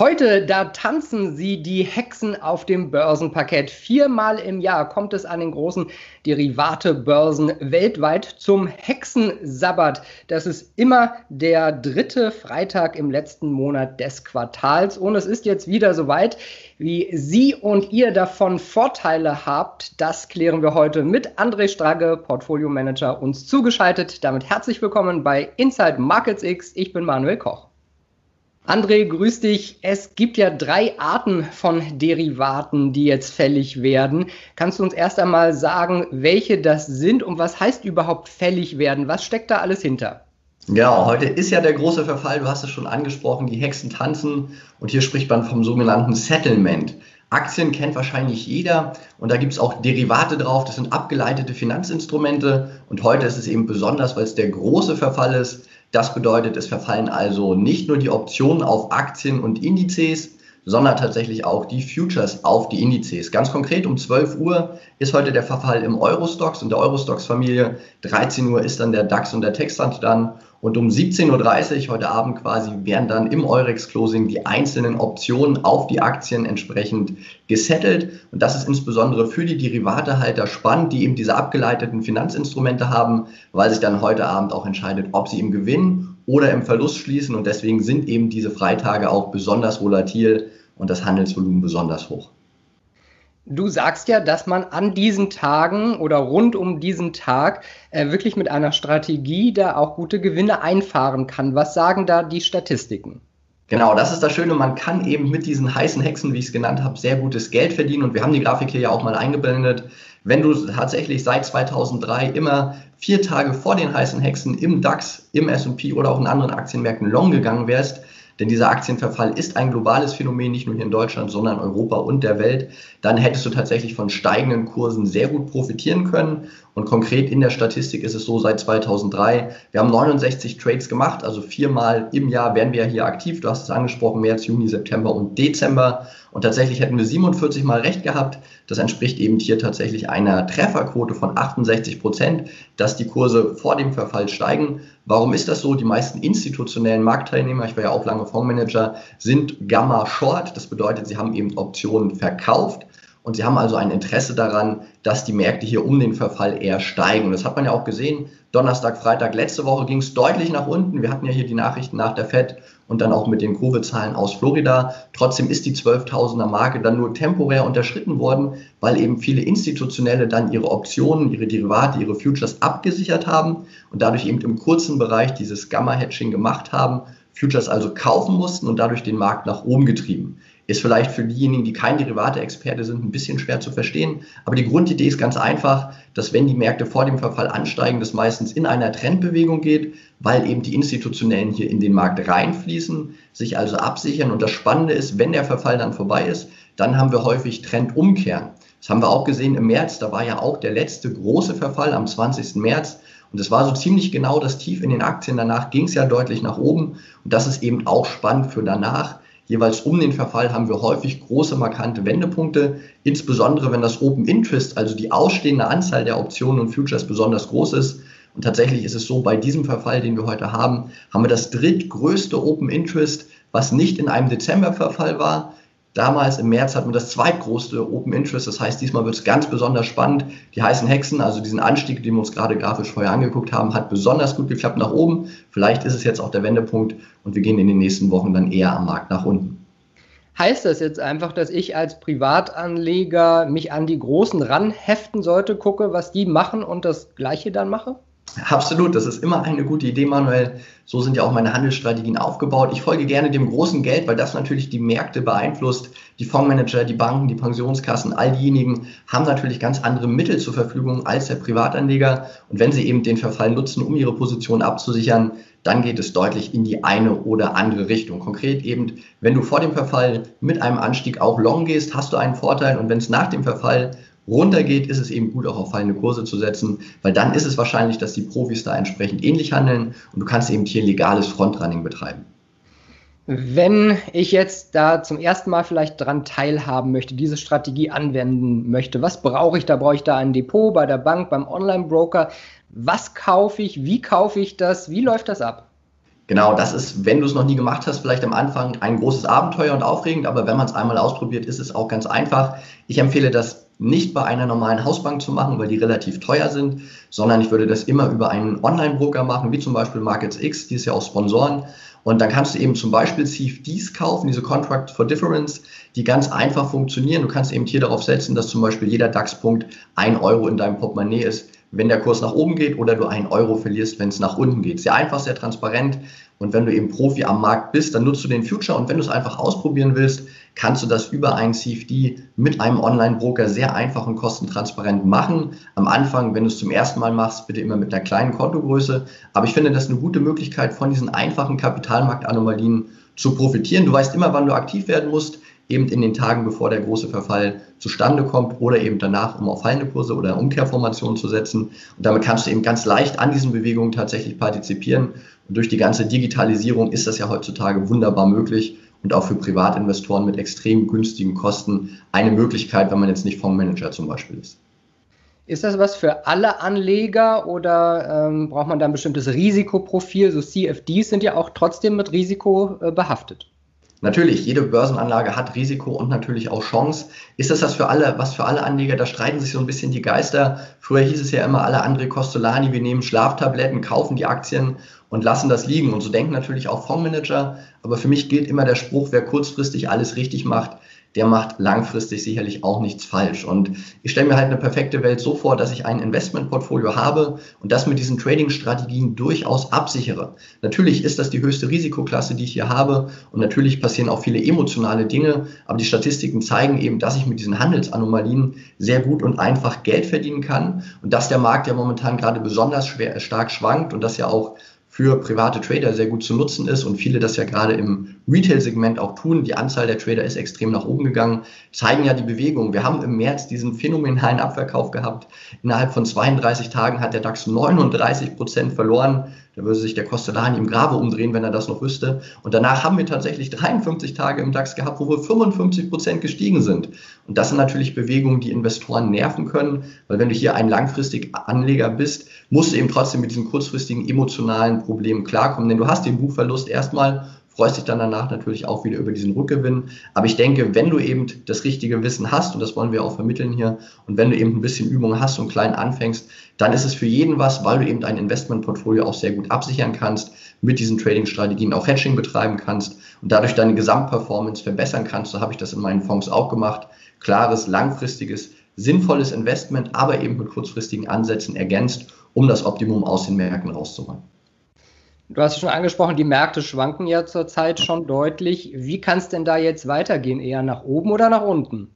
Heute, da tanzen sie die Hexen auf dem Börsenparkett. Viermal im Jahr kommt es an den großen Derivate-Börsen weltweit zum Hexensabbat. Das ist immer der dritte Freitag im letzten Monat des Quartals. Und es ist jetzt wieder soweit, wie Sie und ihr davon Vorteile habt. Das klären wir heute mit André Strage, Portfolio Manager, uns zugeschaltet. Damit herzlich willkommen bei Inside Markets X. Ich bin Manuel Koch. André, grüß dich. Es gibt ja drei Arten von Derivaten, die jetzt fällig werden. Kannst du uns erst einmal sagen, welche das sind und was heißt überhaupt fällig werden? Was steckt da alles hinter? Genau, heute ist ja der große Verfall, du hast es schon angesprochen, die Hexen tanzen und hier spricht man vom sogenannten Settlement. Aktien kennt wahrscheinlich jeder und da gibt es auch Derivate drauf, das sind abgeleitete Finanzinstrumente und heute ist es eben besonders, weil es der große Verfall ist, das bedeutet, es verfallen also nicht nur die Optionen auf Aktien und Indizes, sondern tatsächlich auch die Futures auf die Indizes. Ganz konkret um 12 Uhr ist heute der Verfall im Eurostox und der Eurostox-Familie. 13 Uhr ist dann der DAX und der Textland dann. Und um 17.30 Uhr heute Abend quasi werden dann im Eurex-Closing die einzelnen Optionen auf die Aktien entsprechend gesettelt. Und das ist insbesondere für die Derivatehalter spannend, die eben diese abgeleiteten Finanzinstrumente haben, weil sich dann heute Abend auch entscheidet, ob sie im Gewinn oder im Verlust schließen. Und deswegen sind eben diese Freitage auch besonders volatil und das Handelsvolumen besonders hoch. Du sagst ja, dass man an diesen Tagen oder rund um diesen Tag äh, wirklich mit einer Strategie da auch gute Gewinne einfahren kann. Was sagen da die Statistiken? Genau, das ist das Schöne. Man kann eben mit diesen heißen Hexen, wie ich es genannt habe, sehr gutes Geld verdienen. Und wir haben die Grafik hier ja auch mal eingeblendet. Wenn du tatsächlich seit 2003 immer vier Tage vor den heißen Hexen im DAX, im S&P oder auch in anderen Aktienmärkten long gegangen wärst, denn dieser Aktienverfall ist ein globales Phänomen, nicht nur hier in Deutschland, sondern Europa und der Welt, dann hättest du tatsächlich von steigenden Kursen sehr gut profitieren können. Und konkret in der Statistik ist es so seit 2003, wir haben 69 Trades gemacht, also viermal im Jahr werden wir hier aktiv. Du hast es angesprochen, März, Juni, September und Dezember. Und tatsächlich hätten wir 47 Mal recht gehabt. Das entspricht eben hier tatsächlich einer Trefferquote von 68 Prozent, dass die Kurse vor dem Verfall steigen. Warum ist das so? Die meisten institutionellen Marktteilnehmer, ich war ja auch lange Fondsmanager, sind Gamma Short. Das bedeutet, sie haben eben Optionen verkauft. Und sie haben also ein Interesse daran, dass die Märkte hier um den Verfall eher steigen. Und das hat man ja auch gesehen. Donnerstag, Freitag, letzte Woche ging es deutlich nach unten. Wir hatten ja hier die Nachrichten nach der FED und dann auch mit den Covid-Zahlen aus Florida. Trotzdem ist die 12.000er Marke dann nur temporär unterschritten worden, weil eben viele Institutionelle dann ihre Optionen, ihre Derivate, ihre Futures abgesichert haben und dadurch eben im kurzen Bereich dieses Gamma-Hedging gemacht haben, Futures also kaufen mussten und dadurch den Markt nach oben getrieben. Ist vielleicht für diejenigen, die kein Derivate-Experte sind, ein bisschen schwer zu verstehen. Aber die Grundidee ist ganz einfach, dass wenn die Märkte vor dem Verfall ansteigen, das meistens in einer Trendbewegung geht, weil eben die Institutionellen hier in den Markt reinfließen, sich also absichern. Und das Spannende ist, wenn der Verfall dann vorbei ist, dann haben wir häufig Trendumkehren. Das haben wir auch gesehen im März. Da war ja auch der letzte große Verfall am 20. März. Und es war so ziemlich genau das Tief in den Aktien. Danach ging es ja deutlich nach oben. Und das ist eben auch spannend für danach Jeweils um den Verfall haben wir häufig große markante Wendepunkte, insbesondere wenn das Open Interest, also die ausstehende Anzahl der Optionen und Futures besonders groß ist. Und tatsächlich ist es so, bei diesem Verfall, den wir heute haben, haben wir das drittgrößte Open Interest, was nicht in einem Dezemberverfall war, Damals im März hatten wir das zweitgrößte Open Interest. Das heißt, diesmal wird es ganz besonders spannend. Die heißen Hexen, also diesen Anstieg, den wir uns gerade grafisch vorher angeguckt haben, hat besonders gut geklappt nach oben. Vielleicht ist es jetzt auch der Wendepunkt und wir gehen in den nächsten Wochen dann eher am Markt nach unten. Heißt das jetzt einfach, dass ich als Privatanleger mich an die Großen ranheften sollte, gucke, was die machen und das Gleiche dann mache? Absolut, das ist immer eine gute Idee, Manuel. So sind ja auch meine Handelsstrategien aufgebaut. Ich folge gerne dem großen Geld, weil das natürlich die Märkte beeinflusst. Die Fondsmanager, die Banken, die Pensionskassen, all diejenigen haben natürlich ganz andere Mittel zur Verfügung als der Privatanleger. Und wenn sie eben den Verfall nutzen, um ihre Position abzusichern, dann geht es deutlich in die eine oder andere Richtung. Konkret eben, wenn du vor dem Verfall mit einem Anstieg auch long gehst, hast du einen Vorteil. Und wenn es nach dem Verfall runtergeht, ist es eben gut, auch auf fallende Kurse zu setzen, weil dann ist es wahrscheinlich, dass die Profis da entsprechend ähnlich handeln und du kannst eben hier legales Frontrunning betreiben. Wenn ich jetzt da zum ersten Mal vielleicht daran teilhaben möchte, diese Strategie anwenden möchte, was brauche ich da? Brauche ich da ein Depot bei der Bank, beim Online-Broker? Was kaufe ich? Wie kaufe ich das? Wie läuft das ab? Genau, das ist, wenn du es noch nie gemacht hast, vielleicht am Anfang ein großes Abenteuer und aufregend, aber wenn man es einmal ausprobiert, ist es auch ganz einfach. Ich empfehle das nicht bei einer normalen Hausbank zu machen, weil die relativ teuer sind, sondern ich würde das immer über einen Online-Broker machen, wie zum Beispiel Markets X, die ist ja auch Sponsoren. Und dann kannst du eben zum Beispiel CFDs kaufen, diese Contract for Difference, die ganz einfach funktionieren. Du kannst eben hier darauf setzen, dass zum Beispiel jeder DAX-Punkt ein Euro in deinem Portemonnaie ist wenn der Kurs nach oben geht oder du einen Euro verlierst, wenn es nach unten geht. Sehr einfach, sehr transparent. Und wenn du eben Profi am Markt bist, dann nutzt du den Future. Und wenn du es einfach ausprobieren willst, kannst du das über einen CFD mit einem Online-Broker sehr einfach und kostentransparent machen. Am Anfang, wenn du es zum ersten Mal machst, bitte immer mit einer kleinen Kontogröße. Aber ich finde das eine gute Möglichkeit, von diesen einfachen Kapitalmarktanomalien zu profitieren. Du weißt immer, wann du aktiv werden musst eben in den Tagen, bevor der große Verfall zustande kommt oder eben danach, um auf fallende Kurse oder Umkehrformationen zu setzen. Und damit kannst du eben ganz leicht an diesen Bewegungen tatsächlich partizipieren. Und durch die ganze Digitalisierung ist das ja heutzutage wunderbar möglich und auch für Privatinvestoren mit extrem günstigen Kosten eine Möglichkeit, wenn man jetzt nicht Fondsmanager zum Beispiel ist. Ist das was für alle Anleger oder ähm, braucht man da ein bestimmtes Risikoprofil? So CFDs sind ja auch trotzdem mit Risiko äh, behaftet. Natürlich, jede Börsenanlage hat Risiko und natürlich auch Chance. Ist das das für alle, was für alle Anleger? Da streiten sich so ein bisschen die Geister. Früher hieß es ja immer, alle André Costolani, wir nehmen Schlaftabletten, kaufen die Aktien und lassen das liegen. Und so denken natürlich auch Fondsmanager. Aber für mich gilt immer der Spruch, wer kurzfristig alles richtig macht, der macht langfristig sicherlich auch nichts falsch. Und ich stelle mir halt eine perfekte Welt so vor, dass ich ein Investmentportfolio habe und das mit diesen Trading-Strategien durchaus absichere. Natürlich ist das die höchste Risikoklasse, die ich hier habe und natürlich passieren auch viele emotionale Dinge, aber die Statistiken zeigen eben, dass ich mit diesen Handelsanomalien sehr gut und einfach Geld verdienen kann und dass der Markt ja momentan gerade besonders schwer, stark schwankt und dass ja auch für private Trader sehr gut zu nutzen ist und viele das ja gerade im Retail-Segment auch tun. Die Anzahl der Trader ist extrem nach oben gegangen, zeigen ja die Bewegung. Wir haben im März diesen phänomenalen Abverkauf gehabt. Innerhalb von 32 Tagen hat der DAX 39 Prozent verloren. Da würde sich der Costellani im Grabe umdrehen, wenn er das noch wüsste. Und danach haben wir tatsächlich 53 Tage im DAX gehabt, wo wir 55 Prozent gestiegen sind. Und das sind natürlich Bewegungen, die Investoren nerven können, weil wenn du hier ein langfristig Anleger bist, musst du eben trotzdem mit diesen kurzfristigen emotionalen Problemen klarkommen. Denn du hast den Buchverlust erstmal freust dich dann danach natürlich auch wieder über diesen Rückgewinn. Aber ich denke, wenn du eben das richtige Wissen hast, und das wollen wir auch vermitteln hier, und wenn du eben ein bisschen Übung hast und klein anfängst, dann ist es für jeden was, weil du eben ein Investmentportfolio auch sehr gut absichern kannst, mit diesen Trading-Strategien auch Hedging betreiben kannst und dadurch deine Gesamtperformance verbessern kannst. So habe ich das in meinen Fonds auch gemacht. Klares, langfristiges, sinnvolles Investment, aber eben mit kurzfristigen Ansätzen ergänzt, um das Optimum aus den Märkten rauszuholen. Du hast schon angesprochen, die Märkte schwanken ja zurzeit schon deutlich. Wie kann es denn da jetzt weitergehen? Eher nach oben oder nach unten?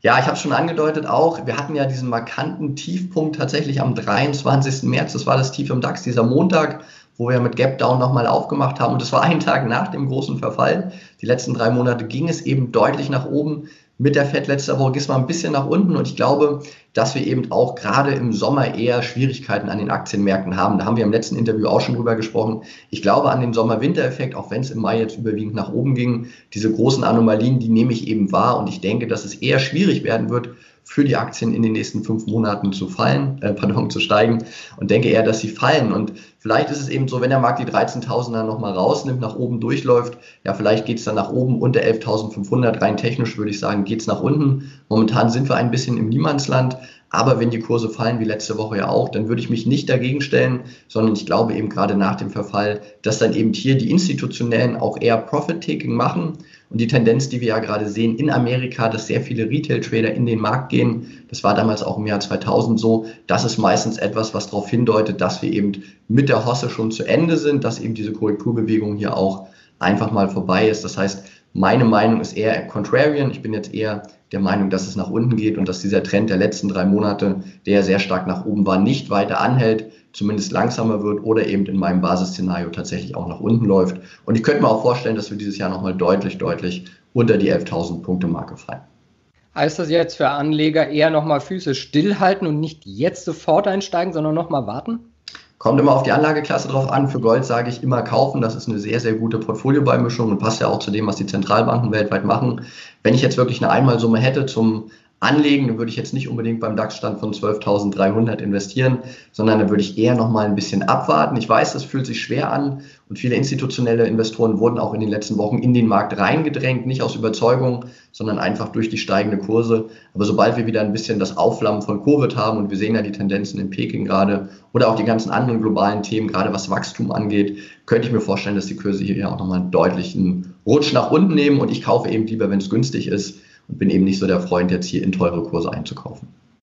Ja, ich habe schon angedeutet auch, wir hatten ja diesen markanten Tiefpunkt tatsächlich am 23. März. Das war das Tief im DAX, dieser Montag, wo wir mit Gap Down nochmal aufgemacht haben. Und das war ein Tag nach dem großen Verfall. Die letzten drei Monate ging es eben deutlich nach oben mit der Fed letzte Woche ging es mal ein bisschen nach unten und ich glaube, dass wir eben auch gerade im Sommer eher Schwierigkeiten an den Aktienmärkten haben. Da haben wir im letzten Interview auch schon drüber gesprochen. Ich glaube an den Sommer-Winter-Effekt, auch wenn es im Mai jetzt überwiegend nach oben ging. Diese großen Anomalien, die nehme ich eben wahr und ich denke, dass es eher schwierig werden wird, für die Aktien in den nächsten fünf Monaten zu fallen, äh, pardon, zu steigen und denke eher, dass sie fallen. Und vielleicht ist es eben so, wenn der Markt die 13.000er nochmal rausnimmt, nach oben durchläuft, ja, vielleicht geht es dann nach oben unter 11.500. Rein technisch würde ich sagen, geht es nach unten. Momentan sind wir ein bisschen im Niemandsland. Aber wenn die Kurse fallen, wie letzte Woche ja auch, dann würde ich mich nicht dagegen stellen, sondern ich glaube eben gerade nach dem Verfall, dass dann eben hier die Institutionellen auch eher Profit-Taking machen. Und die Tendenz, die wir ja gerade sehen in Amerika, dass sehr viele Retail-Trader in den Markt gehen, das war damals auch im Jahr 2000 so, das ist meistens etwas, was darauf hindeutet, dass wir eben mit der Hosse schon zu Ende sind, dass eben diese Korrekturbewegung hier auch einfach mal vorbei ist. Das heißt, meine Meinung ist eher contrarian. Ich bin jetzt eher der Meinung, dass es nach unten geht und dass dieser Trend der letzten drei Monate, der sehr stark nach oben war, nicht weiter anhält, zumindest langsamer wird oder eben in meinem Basisszenario tatsächlich auch nach unten läuft. Und ich könnte mir auch vorstellen, dass wir dieses Jahr nochmal deutlich, deutlich unter die 11.000 Punkte Marke fallen. Heißt das jetzt für Anleger eher nochmal Füße stillhalten und nicht jetzt sofort einsteigen, sondern nochmal warten? Kommt immer auf die Anlageklasse drauf an. Für Gold sage ich immer kaufen. Das ist eine sehr, sehr gute Portfoliobeimischung und passt ja auch zu dem, was die Zentralbanken weltweit machen. Wenn ich jetzt wirklich eine Einmalsumme hätte zum anlegen, dann würde ich jetzt nicht unbedingt beim DAX-Stand von 12.300 investieren, sondern dann würde ich eher noch mal ein bisschen abwarten. Ich weiß, das fühlt sich schwer an und viele institutionelle Investoren wurden auch in den letzten Wochen in den Markt reingedrängt, nicht aus Überzeugung, sondern einfach durch die steigende Kurse. Aber sobald wir wieder ein bisschen das Aufflammen von Covid haben und wir sehen ja die Tendenzen in Peking gerade oder auch die ganzen anderen globalen Themen, gerade was Wachstum angeht, könnte ich mir vorstellen, dass die Kurse hier ja auch nochmal einen deutlichen Rutsch nach unten nehmen und ich kaufe eben lieber, wenn es günstig ist und bin eben nicht so der Freund, jetzt hier in teure Kurse einzukaufen.